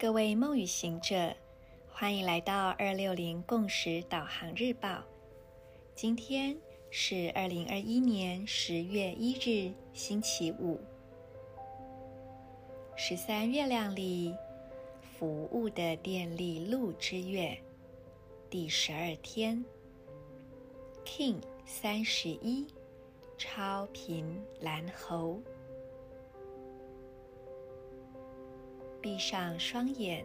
各位梦与行者，欢迎来到二六零共识导航日报。今天是二零二一年十月一日，星期五，十三月亮里服务的电力路之月第十二天，King 三十一，超频蓝猴。闭上双眼，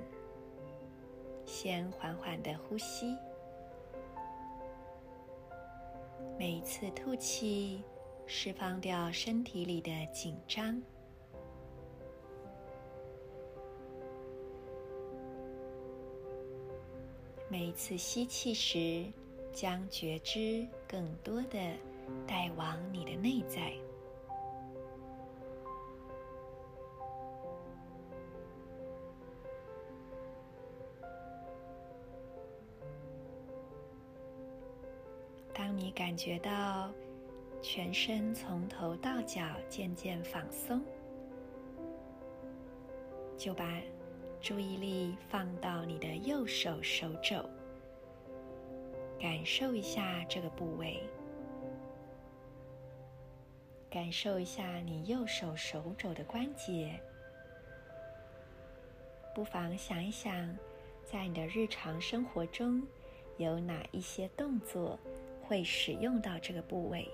先缓缓的呼吸。每一次吐气，释放掉身体里的紧张。每一次吸气时，将觉知更多的带往你的内在。感觉到全身从头到脚渐渐放松，就把注意力放到你的右手手肘，感受一下这个部位，感受一下你右手手肘的关节。不妨想一想，在你的日常生活中有哪一些动作会使用到这个部位。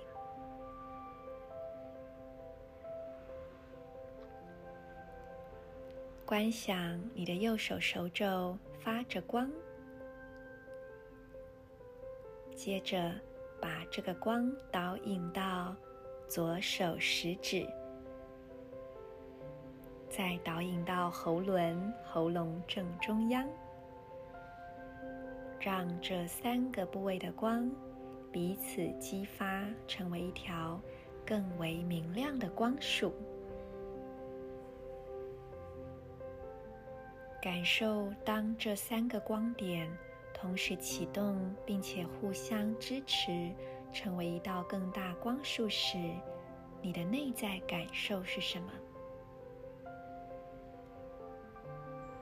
观想你的右手手肘发着光，接着把这个光导引到左手食指，再导引到喉轮，喉咙正中央，让这三个部位的光。彼此激发，成为一条更为明亮的光束。感受当这三个光点同时启动，并且互相支持，成为一道更大光束时，你的内在感受是什么？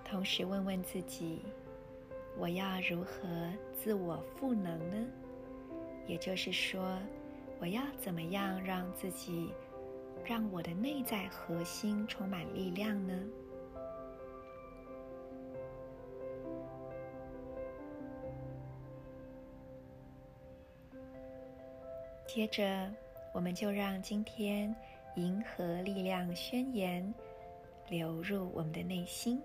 同时问问自己：我要如何自我赋能呢？也就是说，我要怎么样让自己，让我的内在核心充满力量呢？接着，我们就让今天银河力量宣言流入我们的内心。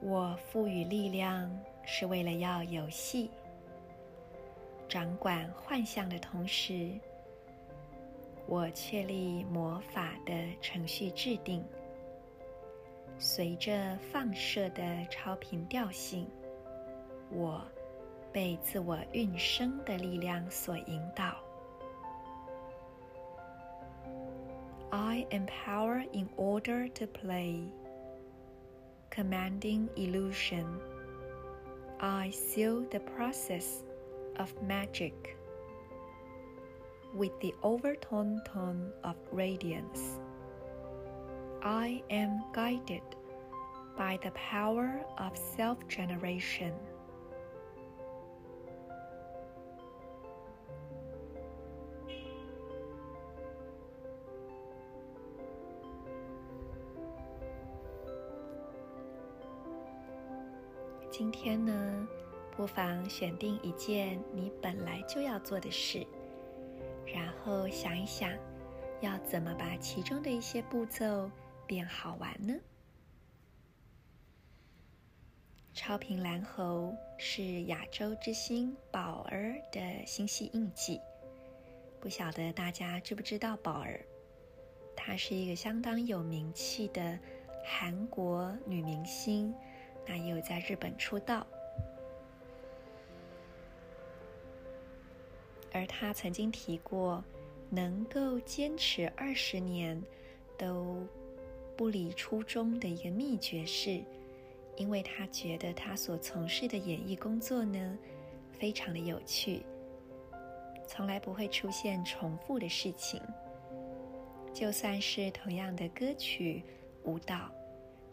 我赋予力量，是为了要游戏，掌管幻象的同时，我确立魔法的程序制定。随着放射的超频调性，我被自我运生的力量所引导。I am power in order to play. Commanding illusion, I seal the process of magic with the overtone tone of radiance. I am guided by the power of self-generation. 今天呢，不妨选定一件你本来就要做的事，然后想一想，要怎么把其中的一些步骤变好玩呢？超频蓝猴是亚洲之星宝儿的星系印记，不晓得大家知不知道宝儿？她是一个相当有名气的韩国女明星。那也有在日本出道，而他曾经提过，能够坚持二十年都不离初衷的一个秘诀是，因为他觉得他所从事的演艺工作呢，非常的有趣，从来不会出现重复的事情，就算是同样的歌曲、舞蹈，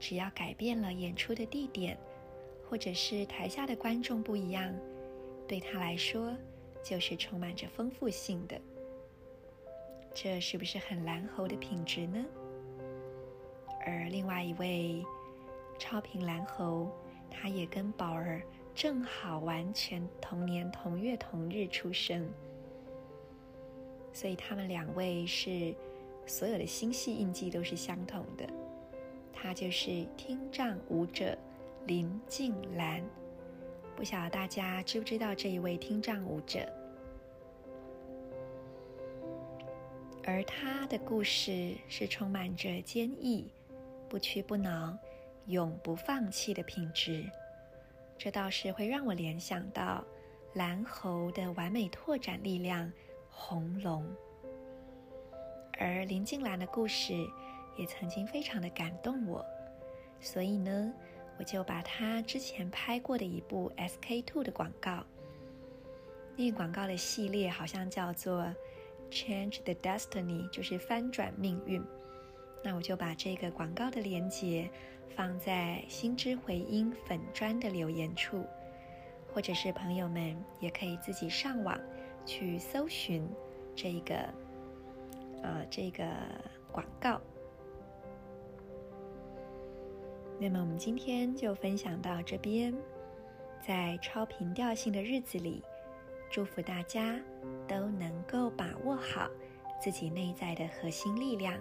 只要改变了演出的地点，或者是台下的观众不一样，对他来说就是充满着丰富性的。这是不是很蓝猴的品质呢？而另外一位超频蓝猴，他也跟宝儿正好完全同年同月同日出生，所以他们两位是所有的星系印记都是相同的。他就是听障舞者林静兰，不晓得大家知不知道这一位听障舞者？而他的故事是充满着坚毅、不屈不挠、永不放弃的品质，这倒是会让我联想到蓝猴的完美拓展力量——红龙。而林静兰的故事也曾经非常的感动我，所以呢，我就把他之前拍过的一部 SK two 的广告，那个广告的系列好像叫做。Change the destiny 就是翻转命运。那我就把这个广告的链接放在心之回音粉砖的留言处，或者是朋友们也可以自己上网去搜寻这个呃这个广告。那么我们今天就分享到这边，在超频调性的日子里。祝福大家都能够把握好自己内在的核心力量，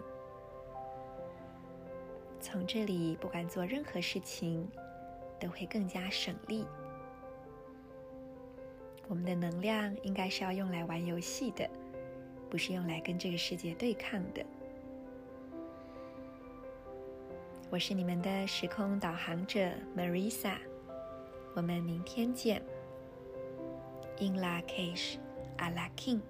从这里不管做任何事情都会更加省力。我们的能量应该是要用来玩游戏的，不是用来跟这个世界对抗的。我是你们的时空导航者 Marisa，我们明天见。In Lak'ech, Ala K'in